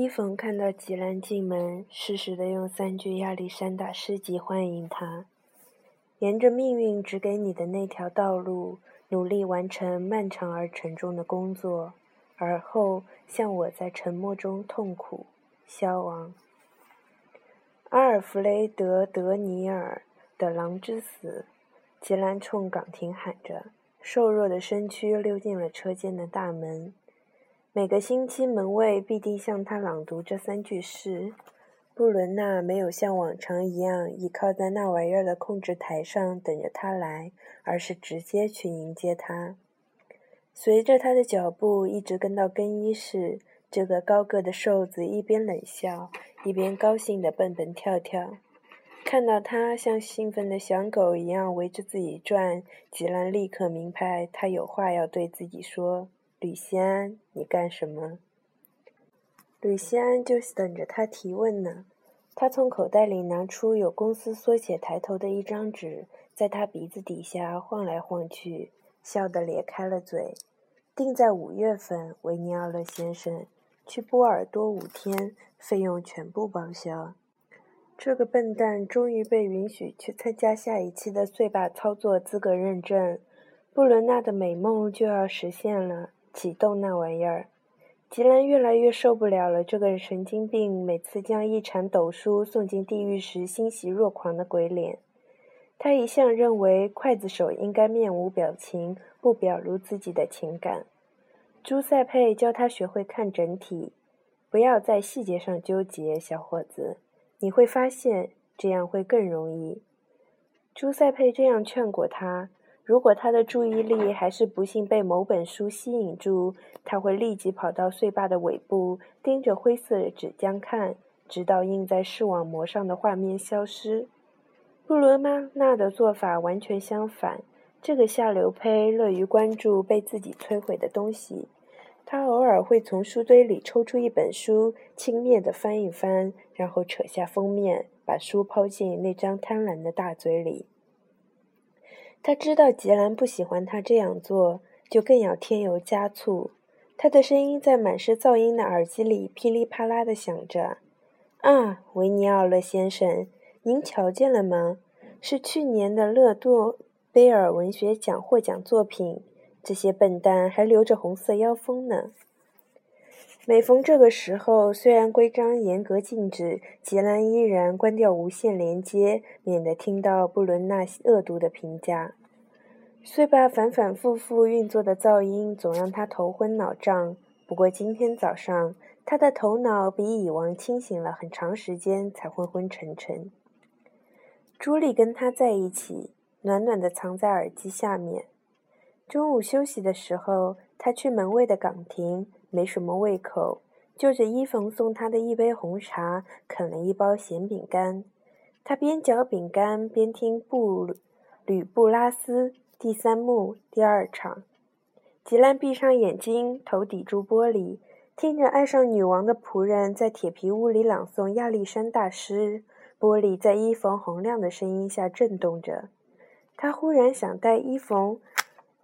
伊冯看到吉兰进门，适时地用三句亚历山大诗集欢迎他：“沿着命运指给你的那条道路，努力完成漫长而沉重的工作，而后像我在沉默中痛苦消亡。”阿尔弗雷德·德尼尔的《狼之死》，吉兰冲岗亭喊着，瘦弱的身躯溜进了车间的大门。每个星期，门卫必定向他朗读这三句诗。布伦娜没有像往常一样倚靠在那玩意儿的控制台上等着他来，而是直接去迎接他。随着他的脚步一直跟到更衣室，这个高个的瘦子一边冷笑，一边高兴地蹦蹦跳跳。看到他像兴奋的小狗一样围着自己转，吉兰立刻明白他有话要对自己说。吕西安，你干什么？吕西安就等着他提问呢。他从口袋里拿出有公司缩写抬头的一张纸，在他鼻子底下晃来晃去，笑得咧开了嘴。定在五月份，维尼奥勒先生去波尔多五天，费用全部报销。这个笨蛋终于被允许去参加下一期的碎霸操作资格认证，布伦娜的美梦就要实现了。启动那玩意儿，吉兰越来越受不了了。这个神经病每次将一铲斗书送进地狱时欣喜若狂的鬼脸。他一向认为刽子手应该面无表情，不表露自己的情感。朱塞佩教他学会看整体，不要在细节上纠结，小伙子，你会发现这样会更容易。朱塞佩这样劝过他。如果他的注意力还是不幸被某本书吸引住，他会立即跑到碎坝的尾部，盯着灰色的纸浆看，直到印在视网膜上的画面消失。布伦娜的做法完全相反。这个下流胚乐于关注被自己摧毁的东西。他偶尔会从书堆里抽出一本书，轻蔑地翻一翻，然后扯下封面，把书抛进那张贪婪的大嘴里。他知道吉兰不喜欢他这样做，就更要添油加醋。他的声音在满是噪音的耳机里噼里啪啦地响着：“啊，维尼奥勒先生，您瞧见了吗？是去年的勒多贝尔文学奖获奖作品。这些笨蛋还留着红色腰封呢。”每逢这个时候，虽然规章严格禁止，吉兰依然关掉无线连接，免得听到布伦纳恶毒的评价。碎巴反反复复运作的噪音总让他头昏脑胀。不过今天早上，他的头脑比以往清醒了很长时间，才昏昏沉沉。朱莉跟他在一起，暖暖的藏在耳机下面。中午休息的时候，他去门卫的岗亭。没什么胃口，就着伊冯送他的一杯红茶，啃了一包咸饼干。他边嚼饼干边听布吕布拉斯第三幕第二场。吉兰闭上眼睛，头抵住玻璃，听着爱上女王的仆人在铁皮屋里朗诵亚历山大诗。玻璃在伊冯洪亮的声音下震动着。他忽然想带伊冯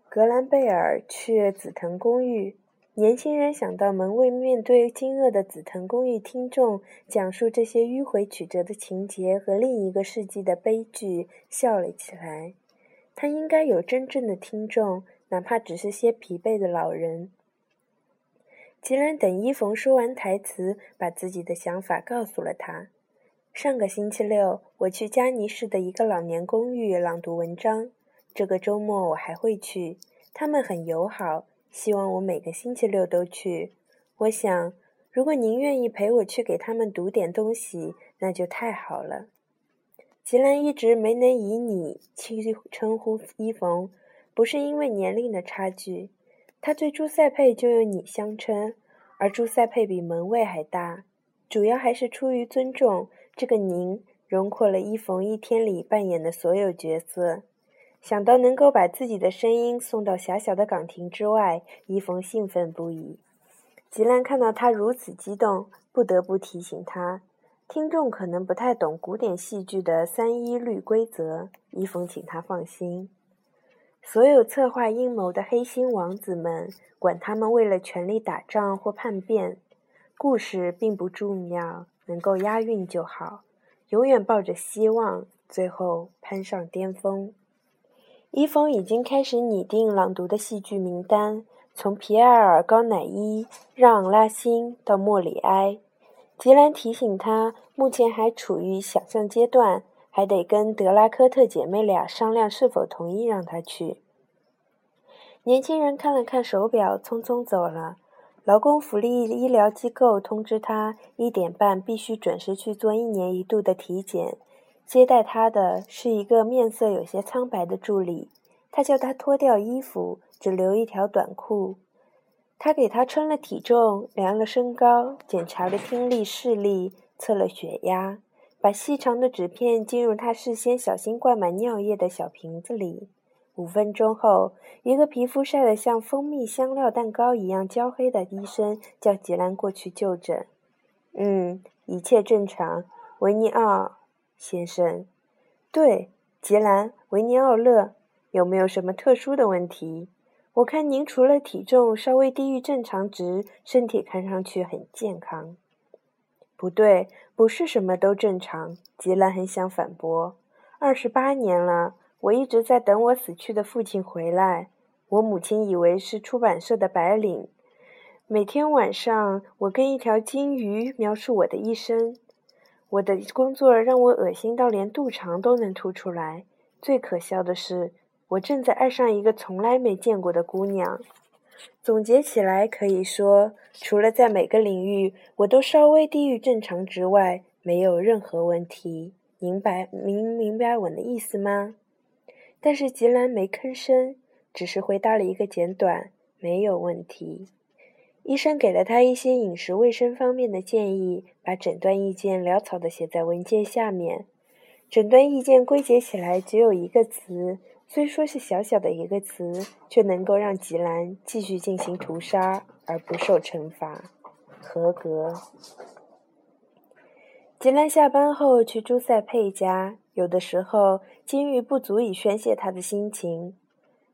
格兰贝尔去紫藤公寓。年轻人想到门卫面对惊愕的紫藤公寓听众讲述这些迂回曲折的情节和另一个世纪的悲剧，笑了起来。他应该有真正的听众，哪怕只是些疲惫的老人。吉兰等伊冯说完台词，把自己的想法告诉了他。上个星期六，我去加尼市的一个老年公寓朗读文章。这个周末我还会去，他们很友好。希望我每个星期六都去。我想，如果您愿意陪我去给他们读点东西，那就太好了。吉兰一直没能以你去称呼伊冯，不是因为年龄的差距，他对朱塞佩就用你相称，而朱塞佩比门卫还大。主要还是出于尊重，这个“您”容括了伊冯一天里扮演的所有角色。想到能够把自己的声音送到狭小的岗亭之外，伊冯兴奋不已。吉兰看到他如此激动，不得不提醒他：听众可能不太懂古典戏剧的三一律规则。伊冯请他放心。所有策划阴谋的黑心王子们，管他们为了权力打仗或叛变，故事并不重要，能够押韵就好。永远抱着希望，最后攀上巅峰。伊峰已经开始拟定朗读的戏剧名单，从皮埃尔·高乃伊、让·拉辛到莫里埃。吉兰提醒他，目前还处于想象阶段，还得跟德拉科特姐妹俩商量是否同意让他去。年轻人看了看手表，匆匆走了。劳工福利医疗机构通知他，一点半必须准时去做一年一度的体检。接待他的是一个面色有些苍白的助理，他叫他脱掉衣服，只留一条短裤。他给他称了体重，量了身高，检查了听力、视力，测了血压，把细长的纸片进入他事先小心灌满尿液的小瓶子里。五分钟后，一个皮肤晒得像蜂蜜香料蛋糕一样焦黑的医生叫吉兰过去就诊。嗯，一切正常，维尼奥。先生，对，杰兰·维尼奥勒，有没有什么特殊的问题？我看您除了体重稍微低于正常值，身体看上去很健康。不对，不是什么都正常。杰兰很想反驳。二十八年了，我一直在等我死去的父亲回来。我母亲以为是出版社的白领。每天晚上，我跟一条金鱼描述我的一生。我的工作让我恶心到连肚肠都能凸出来。最可笑的是，我正在爱上一个从来没见过的姑娘。总结起来，可以说，除了在每个领域我都稍微低于正常值外，没有任何问题。明白明明白我的意思吗？但是吉兰没吭声，只是回答了一个简短“没有问题”。医生给了他一些饮食卫生方面的建议，把诊断意见潦草地写在文件下面。诊断意见归结起来只有一个词，虽说是小小的一个词，却能够让吉兰继续进行屠杀而不受惩罚。合格。吉兰下班后去朱塞佩家，有的时候金玉不足以宣泄他的心情。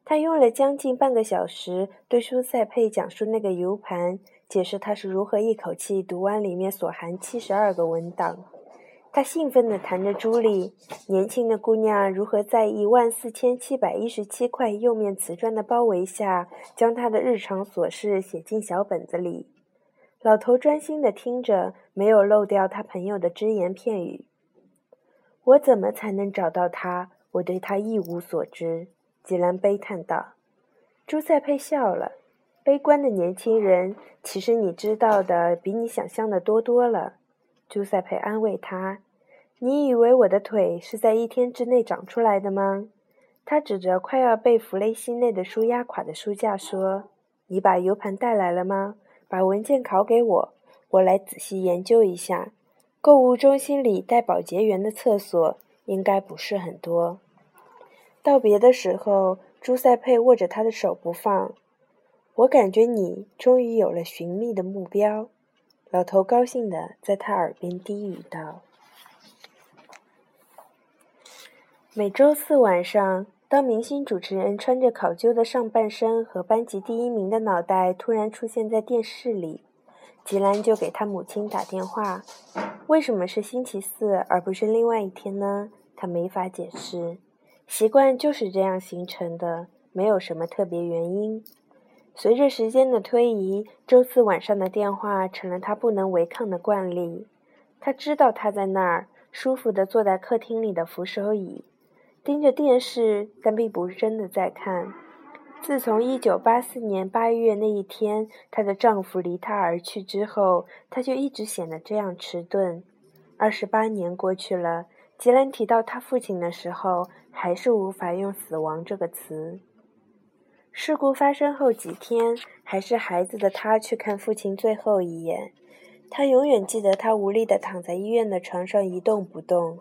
他用了将近半个小时对舒塞佩讲述那个 U 盘，解释他是如何一口气读完里面所含七十二个文档。他兴奋地谈着朱莉，年轻的姑娘如何在一万四千七百一十七块釉面瓷砖的包围下，将她的日常琐事写进小本子里。老头专心地听着，没有漏掉他朋友的只言片语。我怎么才能找到他？我对他一无所知。吉兰悲叹道：“朱塞佩笑了。悲观的年轻人，其实你知道的比你想象的多多了。”朱塞佩安慰他：“你以为我的腿是在一天之内长出来的吗？”他指着快要被弗雷西内的书压垮的书架说：“你把 U 盘带来了吗？把文件拷给我，我来仔细研究一下。购物中心里带保洁员的厕所应该不是很多。”道别的时候，朱塞佩握着他的手不放。我感觉你终于有了寻觅的目标。老头高兴地在他耳边低语道：“每周四晚上，当明星主持人穿着考究的上半身和班级第一名的脑袋突然出现在电视里，吉兰就给他母亲打电话。为什么是星期四而不是另外一天呢？他没法解释。”习惯就是这样形成的，没有什么特别原因。随着时间的推移，周四晚上的电话成了他不能违抗的惯例。他知道他在那儿，舒服地坐在客厅里的扶手椅，盯着电视，但并不是真的在看。自从1984年8月那一天，她的丈夫离她而去之后，她就一直显得这样迟钝。二十八年过去了。吉兰提到他父亲的时候，还是无法用“死亡”这个词。事故发生后几天，还是孩子的他去看父亲最后一眼。他永远记得他无力地躺在医院的床上一动不动。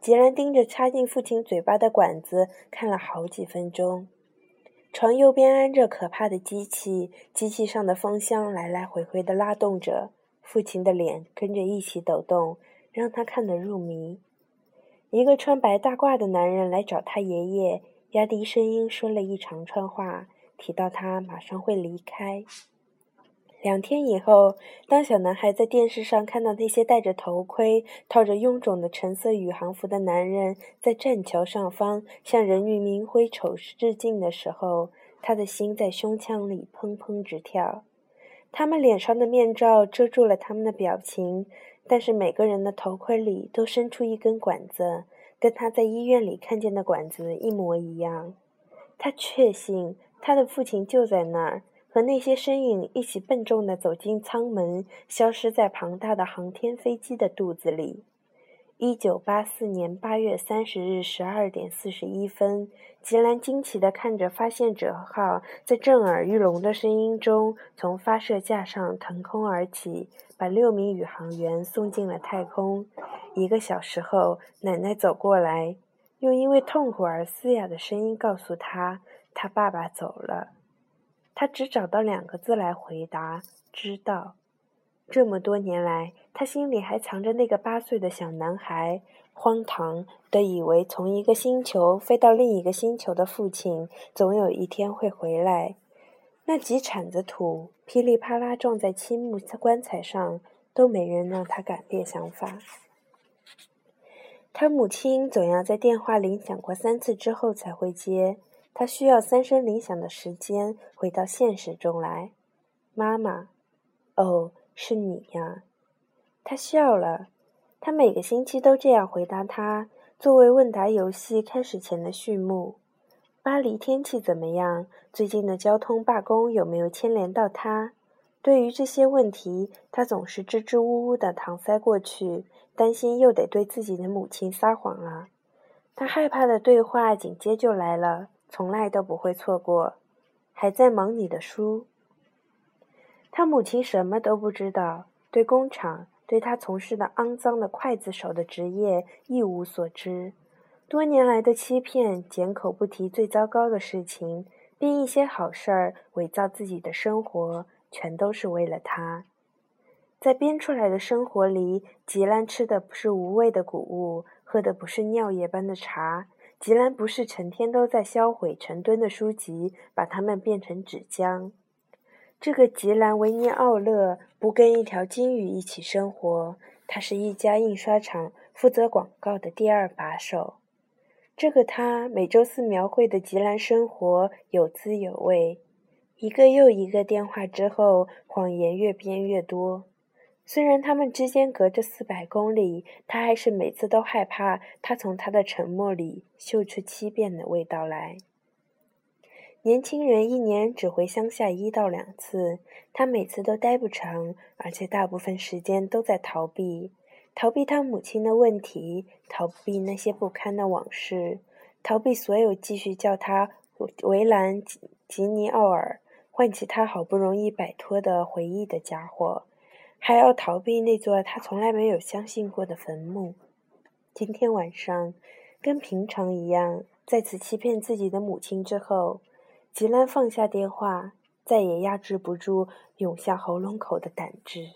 吉兰盯着插进父亲嘴巴的管子看了好几分钟。床右边安着可怕的机器，机器上的风箱来来回回地拉动着，父亲的脸跟着一起抖动，让他看得入迷。一个穿白大褂的男人来找他爷爷，压低声音说了一长串话，提到他马上会离开。两天以后，当小男孩在电视上看到那些戴着头盔、套着臃肿的橙色宇航服的男人在栈桥上方向人民名挥手致敬的时候，他的心在胸腔里砰砰直跳。他们脸上的面罩遮住了他们的表情，但是每个人的头盔里都伸出一根管子，跟他在医院里看见的管子一模一样。他确信他的父亲就在那儿。和那些身影一起笨重地走进舱门，消失在庞大的航天飞机的肚子里。一九八四年八月三十日十二点四十一分，吉兰惊奇地看着发现者号在震耳欲聋的声音中从发射架上腾空而起，把六名宇航员送进了太空。一个小时后，奶奶走过来，用因为痛苦而嘶哑的声音告诉他：“他爸爸走了。”他只找到两个字来回答：“知道。”这么多年来，他心里还藏着那个八岁的小男孩，荒唐的以为从一个星球飞到另一个星球的父亲总有一天会回来。那几铲子土噼里啪啦撞在青木棺材上，都没人让他改变想法。他母亲总要在电话铃响过三次之后才会接。他需要三声铃响的时间回到现实中来。妈妈，哦，是你呀。他笑了。他每个星期都这样回答他，作为问答游戏开始前的序幕。巴黎天气怎么样？最近的交通罢工有没有牵连到他？对于这些问题，他总是支支吾吾的搪塞过去，担心又得对自己的母亲撒谎了。他害怕的对话紧接就来了。从来都不会错过。还在忙你的书。他母亲什么都不知道，对工厂，对他从事的肮脏的刽子手的职业一无所知。多年来的欺骗，缄口不提最糟糕的事情，编一些好事儿，伪造自己的生活，全都是为了他。在编出来的生活里，吉兰吃的不是无味的谷物，喝的不是尿液般的茶。吉兰不是成天都在销毁成吨的书籍，把它们变成纸浆。这个吉兰维尼奥勒不跟一条金鱼一起生活，他是一家印刷厂负责广告的第二把手。这个他每周四描绘的吉兰生活有滋有味。一个又一个电话之后，谎言越编越多。虽然他们之间隔着四百公里，他还是每次都害怕他从他的沉默里嗅出欺骗的味道来。年轻人一年只回乡下一到两次，他每次都待不长，而且大部分时间都在逃避：逃避他母亲的问题，逃避那些不堪的往事，逃避所有继续叫他围栏吉尼奥尔，唤起他好不容易摆脱的回忆的家伙。还要逃避那座他从来没有相信过的坟墓。今天晚上，跟平常一样，在此欺骗自己的母亲之后，吉兰放下电话，再也压制不住涌向喉咙口的胆汁。